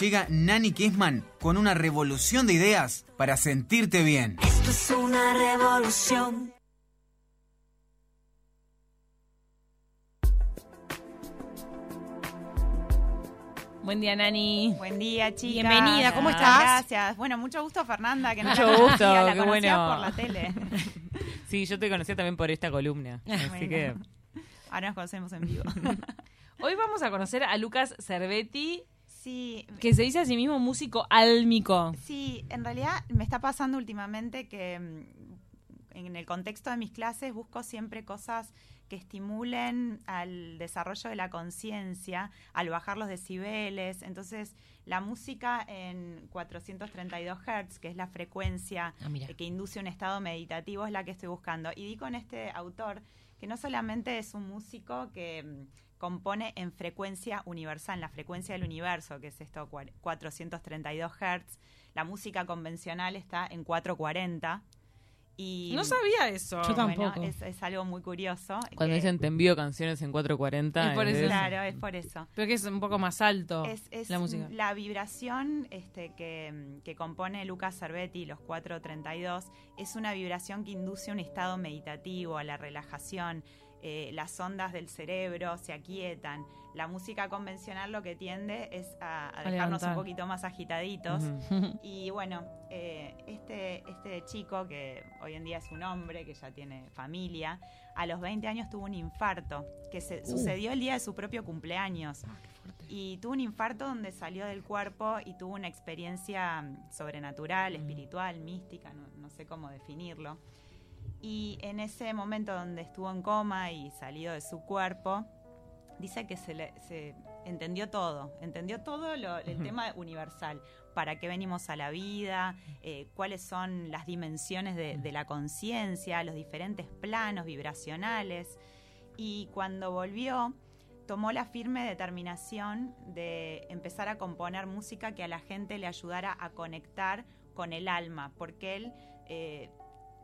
Llega Nani Kessman con una revolución de ideas para sentirte bien. Esto es una revolución. Buen día, Nani. Buen día, chicas. Bienvenida, ¿cómo estás? Gracias. Bueno, mucho gusto, Fernanda, que no Mucho la gusto, la qué bueno. por la tele. Sí, yo te conocía también por esta columna. Así Bueno. que. Ahora nos conocemos en vivo. Hoy vamos a conocer a Lucas Cervetti, Sí, que se dice a sí mismo músico álmico. sí, en realidad me está pasando últimamente que mm, en el contexto de mis clases busco siempre cosas que estimulen al desarrollo de la conciencia, al bajar los decibeles. Entonces, la música en 432 Hz, que es la frecuencia Ah, que induce un estado meditativo, es la que estoy buscando. Y di con este autor que no solamente es un músico que mm, compone en frecuencia universal, en la frecuencia del universo, que es esto, cua- 432 Hz. La música convencional está en 440. Y, No sabía eso. Yo bueno, tampoco. es, es algo muy curioso. Cuando que- dicen te envío canciones en 440. Es por eso. Claro, es por eso. Pero que es un poco más alto Es, es la música. la vibración este, que, que compone Lucas Cervetti, los 432, es una vibración que induce un estado meditativo, a la relajación. Eh, las ondas del cerebro se aquietan. La música convencional lo que tiende es a, a A dejarnos un poquito más agitaditos. Y bueno, eh, este, este chico, que hoy en día es un hombre, que ya tiene familia, a los 20 años tuvo un infarto, que se, sucedió el día de su propio cumpleaños. Y tuvo un infarto donde salió del cuerpo y tuvo una experiencia mm, sobrenatural, espiritual, mística, no, no sé cómo definirlo. Y en ese momento donde estuvo en coma y salido de su cuerpo, dice que se, le, se entendió todo, entendió todo lo- el tema universal, para qué venimos a la vida, eh, cuáles son las dimensiones de, de la conciencia, los diferentes planos vibracionales. Y cuando volvió, tomó la firme determinación de empezar a componer música que a la gente le ayudara a conectar con el alma, porque él eh,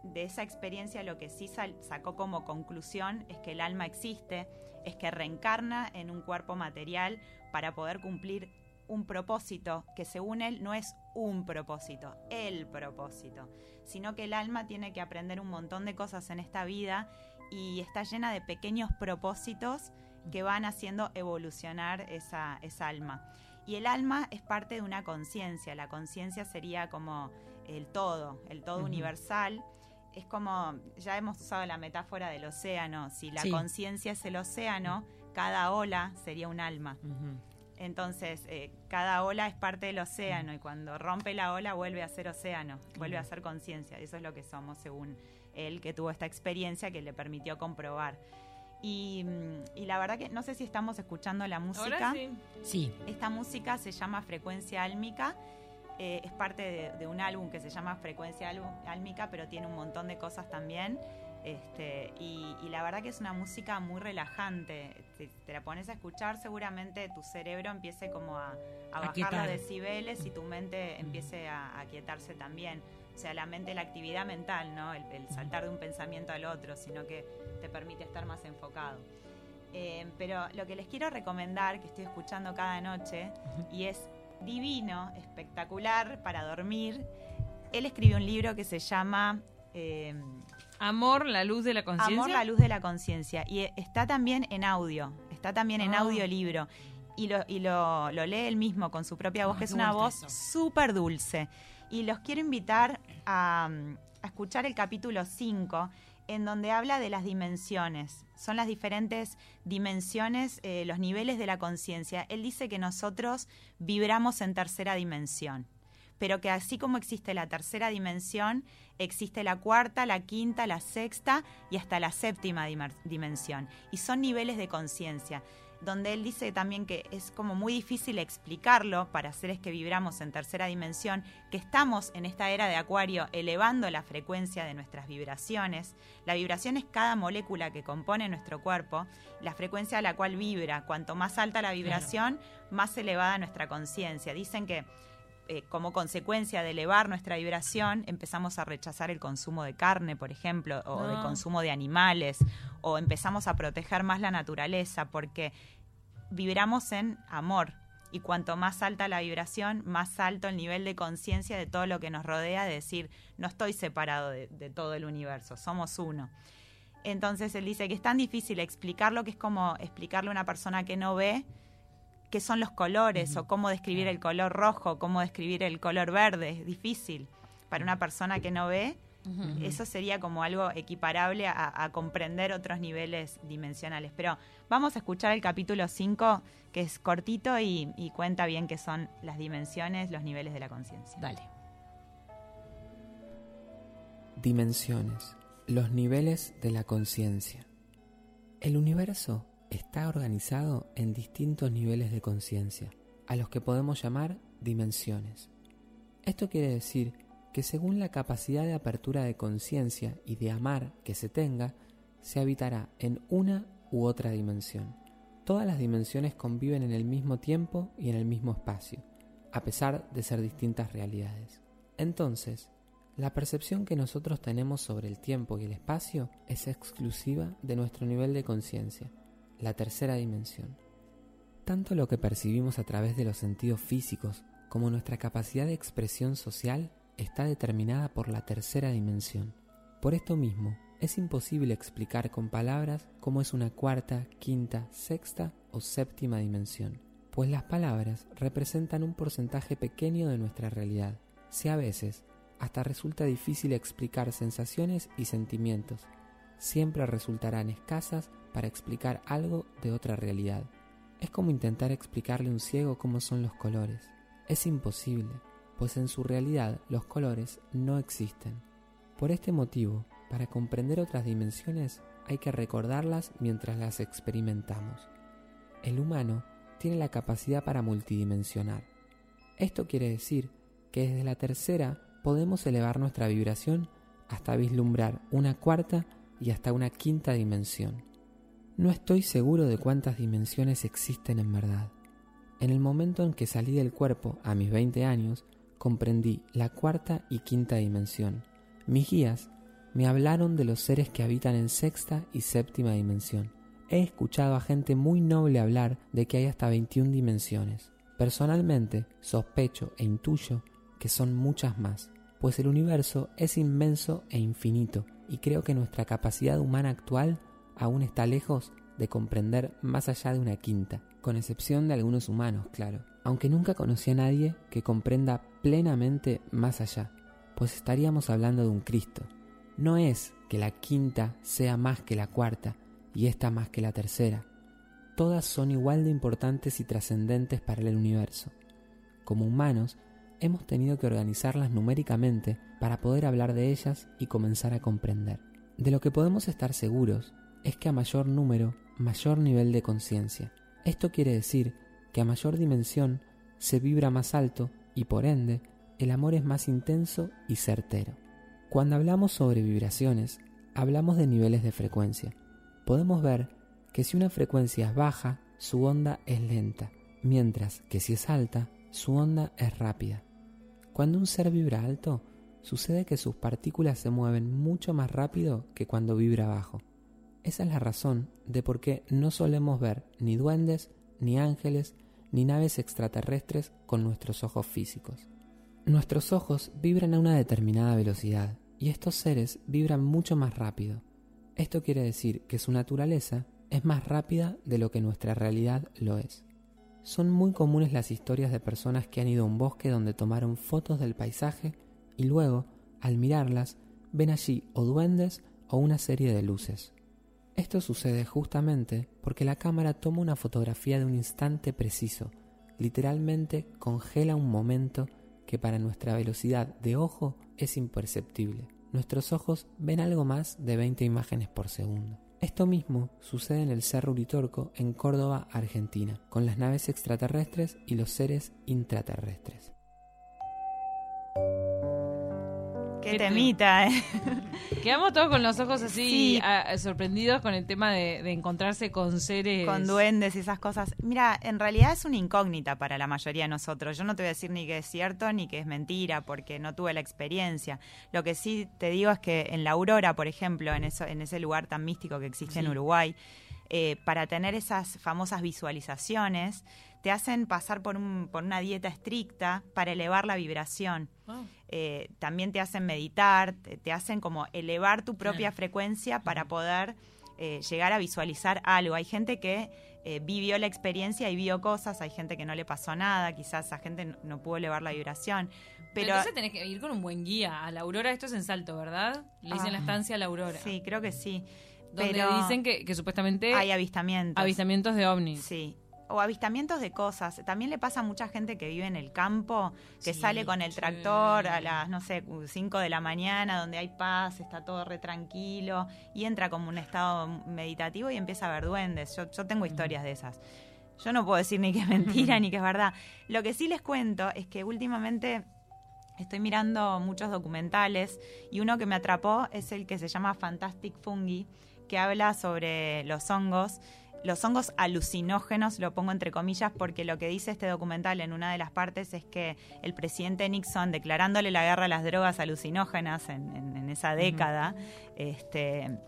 de esa experiencia lo que sí sacó como conclusión es que el alma existe, es que reencarna en un cuerpo material para poder cumplir un propósito que según él no es un propósito, el propósito, sino que el alma tiene que aprender un montón de cosas en esta vida y está llena de pequeños propósitos que van haciendo evolucionar esa, esa alma. Y el alma es parte de una conciencia, la conciencia sería como el todo, el todo universal. Es como, ya hemos usado la metáfora del océano, si la Sí. conciencia es el océano, cada ola sería un alma. Entonces, eh, cada ola es parte del océano y cuando rompe la ola vuelve a ser océano, vuelve a ser conciencia. Eso es lo que somos, según él, que tuvo esta experiencia que le permitió comprobar. Y, mm, y la verdad que no sé si estamos escuchando la música. Ahora sí. Sí. Esta música se llama Frecuencia Álmica. Eh, es parte de, de un álbum que se llama Frecuencia Álmica, pero tiene un montón de cosas también. Este, y, y la verdad que es una música muy relajante. Te, te la pones a escuchar, seguramente tu cerebro empiece como a, a bajar los decibeles y tu mente empiece a, a quietarse también. O sea, la mente, la actividad mental, ¿no? El, el saltar de un pensamiento al otro, sino que te permite estar más enfocado. Eh, pero lo que les quiero recomendar, que estoy escuchando cada noche, y es divino, espectacular para dormir. Él escribió un libro que se llama eh, Amor, la luz de la conciencia. Amor, la luz de la conciencia. Y está también en audio, está también en Ah. audiolibro. Y, lo, y lo, lo lee él mismo con su propia voz, Ah, que es una voz súper dulce. Y los quiero invitar a, a escuchar el capítulo 5, en donde habla de las dimensiones. Son las diferentes dimensiones, eh, los niveles de la conciencia. Él dice que nosotros vibramos en tercera dimensión, pero que así como existe la tercera dimensión, existe la cuarta, la quinta, la sexta y hasta la séptima dimensión. Y son niveles de conciencia. Donde él dice también que es como muy difícil explicarlo para seres que vibramos en tercera dimensión, que estamos en esta era de Acuario elevando la frecuencia de nuestras vibraciones. La vibración es cada molécula que compone nuestro cuerpo, la frecuencia a la cual vibra. Cuanto más alta la vibración, más elevada nuestra conciencia. Dicen que eh, como consecuencia de elevar nuestra vibración, empezamos a rechazar el consumo de carne, por ejemplo, o de No. consumo de animales, o empezamos a proteger más la naturaleza, porque vibramos en amor. Y cuanto más alta la vibración, más alto el nivel de conciencia de todo lo que nos rodea, de decir, no estoy separado de, de todo el universo, somos uno. Entonces él dice que es tan difícil explicarlo que es como explicarle a una persona que no ve qué son los colores o cómo describir el color rojo, cómo describir el color verde. Es difícil. Para una persona que no ve, eso sería como algo equiparable a, a comprender otros niveles dimensionales. Pero vamos a escuchar el capítulo 5, que es cortito y, y cuenta bien qué son las dimensiones, los niveles de la conciencia. Dale. Dimensiones. Los niveles de la conciencia. El universo está organizado en distintos niveles de conciencia, a los que podemos llamar dimensiones. Esto quiere decir que según la capacidad de apertura de conciencia y de amar que se tenga, se habitará en una u otra dimensión. Todas las dimensiones conviven en el mismo tiempo y en el mismo espacio, a pesar de ser distintas realidades. Entonces, la percepción que nosotros tenemos sobre el tiempo y el espacio es exclusiva de nuestro nivel de conciencia, la tercera dimensión. Tanto lo que percibimos a través de los sentidos físicos como nuestra capacidad de expresión social está determinada por la tercera dimensión. Por esto mismo, es imposible explicar con palabras cómo es una cuarta, quinta, sexta o séptima dimensión, pues las palabras representan un porcentaje pequeño de nuestra realidad. Si a veces hasta resulta difícil explicar sensaciones y sentimientos, siempre resultarán escasas para explicar algo de otra realidad. Es como intentar explicarle a un ciego cómo son los colores. Es imposible, pues en su realidad los colores no existen. Por este motivo, para comprender otras dimensiones hay que recordarlas mientras las experimentamos. El humano tiene la capacidad para multidimensionar. Esto quiere decir que desde la tercera podemos elevar nuestra vibración hasta vislumbrar una cuarta y hasta una quinta dimensión. No estoy seguro de cuántas dimensiones existen en verdad. En el momento en que salí del cuerpo a mis 20 años, comprendí la cuarta y quinta dimensión. Mis guías me hablaron de los seres que habitan en sexta y séptima dimensión. He escuchado a gente muy noble hablar de que hay hasta 21 dimensiones. Personalmente, sospecho e intuyo que son muchas más, pues el universo es inmenso e infinito, y creo que nuestra capacidad humana actual aún está lejos de comprender más allá de una quinta, con excepción de algunos humanos, claro, aunque nunca conocí a nadie que comprenda plenamente más allá, pues estaríamos hablando de un Cristo. No es que la quinta sea más que la cuarta y esta más que la tercera. Todas son igual de importantes y trascendentes para el universo. Como humanos, hemos tenido que organizarlas numéricamente para poder hablar de ellas y comenzar a comprender. De lo que podemos estar seguros es que a mayor número, mayor nivel de conciencia. Esto quiere decir que a mayor dimensión se vibra más alto y por ende el amor es más intenso y certero. Cuando hablamos sobre vibraciones, hablamos de niveles de frecuencia. Podemos ver que si una frecuencia es baja, su onda es lenta, mientras que si es alta, su onda es rápida. Cuando un ser vibra alto, sucede que sus partículas se mueven mucho más rápido que cuando vibra bajo. Esa es la razón de por qué no solemos ver ni duendes, ni ángeles, ni naves extraterrestres con nuestros ojos físicos. Nuestros ojos vibran a una determinada velocidad y estos seres vibran mucho más rápido. Esto quiere decir que su naturaleza es más rápida de lo que nuestra realidad lo es. Son muy comunes las historias de personas que han ido a un bosque donde tomaron fotos del paisaje y luego, al mirarlas, ven allí o duendes o una serie de luces. Esto sucede justamente porque la cámara toma una fotografía de un instante preciso, literalmente congela un momento que para nuestra velocidad de ojo es imperceptible. Nuestros ojos ven algo más de 20 imágenes por segundo. Esto mismo sucede en el Cerro Uritorco, en Córdoba, Argentina, con las naves extraterrestres y los seres intraterrestres. Qué Qué temita, ¿eh? Quedamos todos con los ojos así Sí. a- sorprendidos con el tema de, de encontrarse con seres. Con duendes y esas cosas. Mira, en realidad es una incógnita para la mayoría de nosotros. Yo no te voy a decir ni que es cierto ni que es mentira, porque no tuve la experiencia. Lo que sí te digo es que en la Aurora, por ejemplo, en, eso, en ese lugar tan místico que existe en. Uruguay, eh, para tener esas famosas visualizaciones, te hacen pasar por, un, por una dieta estricta para elevar la vibración. Ah. Eh, también te hacen meditar, te, te hacen como elevar tu propia Claro. frecuencia para poder eh, llegar a visualizar algo. Hay gente que eh, vivió la experiencia y vio cosas, hay gente que no le pasó nada, quizás esa gente no, no pudo elevar la vibración. Pero, Pero, entonces tenés que ir con un buen guía. A la Aurora, esto es en Salto, ¿verdad? Le dicen Ah. la estancia a la Aurora. sí, creo que sí. Donde pero dicen que, que supuestamente hay avistamientos. avistamientos de ovnis. Sí. O avistamientos de cosas. También le pasa a mucha gente que vive en el campo, que Sí, sale con el sí. tractor a las, no sé, 5 de la mañana, donde hay paz, está todo re tranquilo, y entra como un estado meditativo y empieza a ver duendes. Yo, yo tengo historias de esas. Yo no puedo decir ni que es mentira ni que es verdad. Lo que sí les cuento es que últimamente estoy mirando muchos documentales y uno que me atrapó es el que se llama Fantastic Fungi, que habla sobre los hongos. Los hongos alucinógenos, lo pongo entre comillas porque lo que dice este documental en una de las partes es que el presidente Nixon, declarándole la guerra a las drogas alucinógenas en, en- en esa década, este,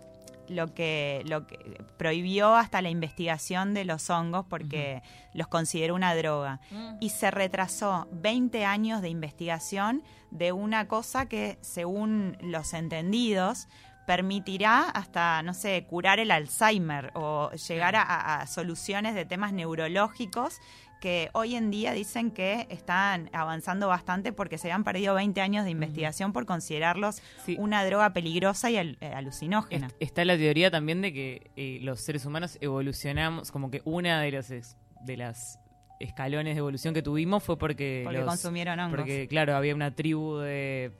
lo que, lo que prohibió hasta la investigación de los hongos porque los consideró una droga. Mm. y se retrasó 20 años de investigación de una cosa que, según los entendidos, permitirá hasta, no sé, curar el Alzheimer o llegar a, soluciones de temas neurológicos que hoy en día dicen que están avanzando bastante porque se habían perdido 20 años de investigación por considerarlos Sí. una droga peligrosa y al- eh, alucinógena. Est- Está la teoría también de que eh, los seres humanos evolucionamos, como que una de ex- de las escalones de evolución que tuvimos fue porque porque los- consumieron hongos. porque claro había una tribu de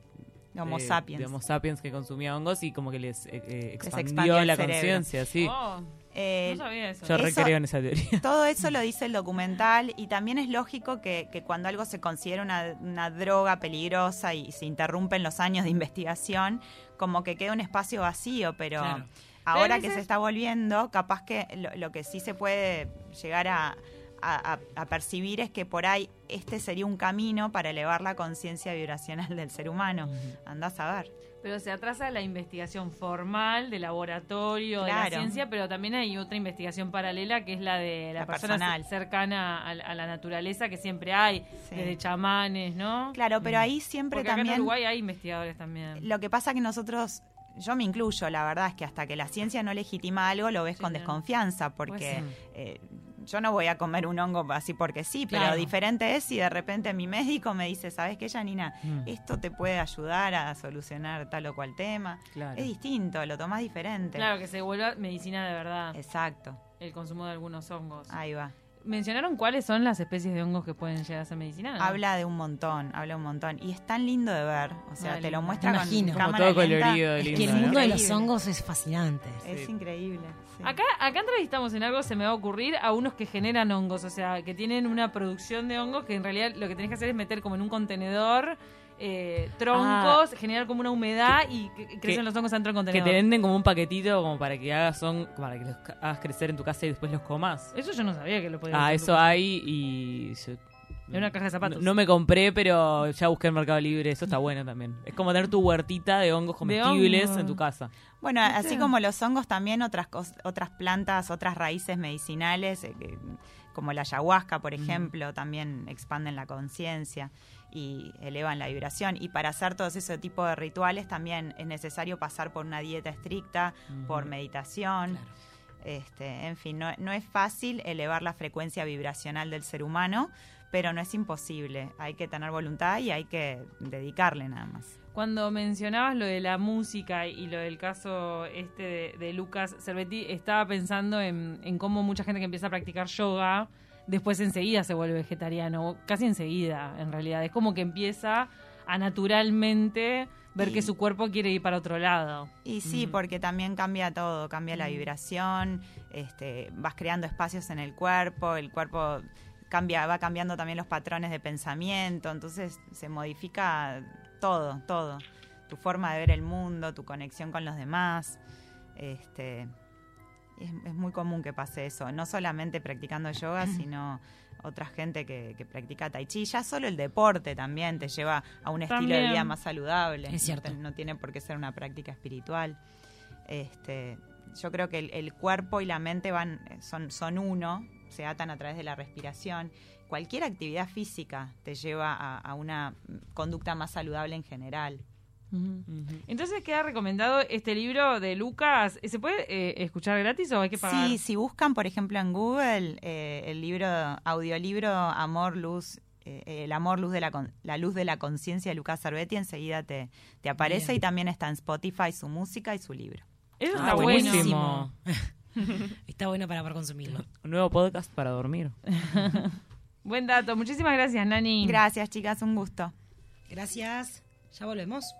Homo de- sapiens. de Homo sapiens que consumía hongos y como que les eh, eh, expandió, la conciencia, sí. Oh, Eh, no sabía eso. Yo Eso- recreo en esa teoría. Todo eso lo dice el documental y también es lógico que, que cuando algo se considera una, una droga peligrosa y se interrumpen los años de investigación, como que queda un espacio vacío, pero Claro. ahora que se está volviendo, capaz que lo, lo que sí se puede llegar a, a- a- a percibir es que por ahí este sería un camino para elevar la conciencia vibracional del ser humano. Andás a ver. Pero se atrasa la investigación formal de laboratorio, de la ciencia, pero también hay otra investigación paralela que es la de la, La persona personal. cercana a, la- a la naturaleza que siempre hay, Sí. desde chamanes, ¿no? Claro, pero ahí siempre Porque acá también... en Uruguay hay investigadores también. Lo que pasa que nosotros, yo me incluyo, la verdad es que hasta que la ciencia no legitima algo, lo ves Sí, con desconfianza, porque Pues sí. eh, yo no voy a comer un hongo así porque sí, pero Claro. diferente es si de repente mi médico me dice, ¿sabes qué, Janina? Mm. Esto te puede ayudar a solucionar tal o cual tema. Claro. Es distinto, lo tomás diferente. Claro, que se vuelva medicina de verdad, Exacto, el consumo de algunos hongos. ahí va. ¿Mencionaron cuáles son las especies de hongos que pueden llegar a ser medicinales? Habla de un montón, habla un montón. Y es tan lindo de ver, o sea, Ah, te lo muestra Me con imagino. Como cámara todo lenta. colorido, Es lindo, que el ¿no? mundo de los hongos es fascinante. Es increíble. sí. Acá, acá entrevistamos en algo, se me va a ocurrir, a unos que generan hongos, o sea, que tienen una producción de hongos que en realidad lo que tenés que hacer es meter como en un contenedor eh, troncos, generar como una humedad y que- que crecen los hongos dentro del Que contenedor. te venden como un paquetito como para que hagas son para que los hagas crecer en tu casa y después los comas. Eso yo no sabía que lo podía Ah, hacer. eso hay y yo- En una caja de zapatos. No, no me compré, pero ya busqué en Mercado Libre, eso está bueno también. Es como tener tu huertita de hongos comestibles hongo. en tu casa. Bueno, así como los hongos, también otras cos- otras plantas, otras raíces medicinales, eh, que- como la ayahuasca, por ejemplo, también expanden la conciencia y elevan la vibración. Y para hacer todos ese tipo de rituales también es necesario pasar por una dieta estricta, por meditación. Este, en fin, no, es fácil elevar la frecuencia vibracional del ser humano, pero no es imposible. Hay que tener voluntad y hay que dedicarle nada más. Cuando mencionabas lo de la música y lo del caso este de, de Lucas Cervetti, estaba pensando en, en cómo mucha gente que empieza a practicar yoga después enseguida se vuelve vegetariano, casi enseguida en realidad. Es como que empieza a naturalmente ver Y- que su cuerpo quiere ir para otro lado. Y sí, porque también cambia todo, cambia la vibración, este, vas creando espacios en el cuerpo, el cuerpo cambia, va cambiando también los patrones de pensamiento, entonces se modifica todo, todo. Tu forma de ver el mundo, tu conexión con los demás. Este, es, es muy común que pase eso, no solamente practicando yoga, sino otra gente que, que practica tai chi. Ya solo el deporte también te lleva a un estilo de vida más saludable. Es cierto. No, tiene por qué ser una práctica espiritual. Este, yo creo que el, el cuerpo y la mente van son, son uno, se atan a través de la respiración. Cualquier actividad física te lleva a, a una conducta más saludable en general. Entonces queda recomendado este libro de Lucas. ¿Se puede eh, escuchar gratis o hay que pagar? Sí, si buscan, por ejemplo, en Google eh, el libro, audiolibro Amor, Luz, eh, el amor, luz de la, luz de la conciencia de Lucas Sarbetti, enseguida te, te aparece Bien. y también está en Spotify su música y su libro. Eso Ah, está bueno. buenísimo. Está bueno para poder consumirlo. Un nuevo podcast para dormir. Buen dato. Muchísimas gracias, Nani. Gracias, chicas, un gusto. Gracias. Ya volvemos.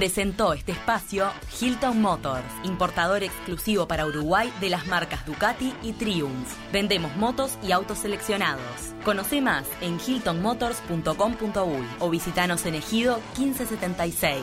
Presentó este espacio Hilton Motors, importador exclusivo para Uruguay de las marcas Ducati y Triumph. Vendemos motos y autos seleccionados. Conoce más en hiltonmotors.com.uy o visitanos en Ejido 1576.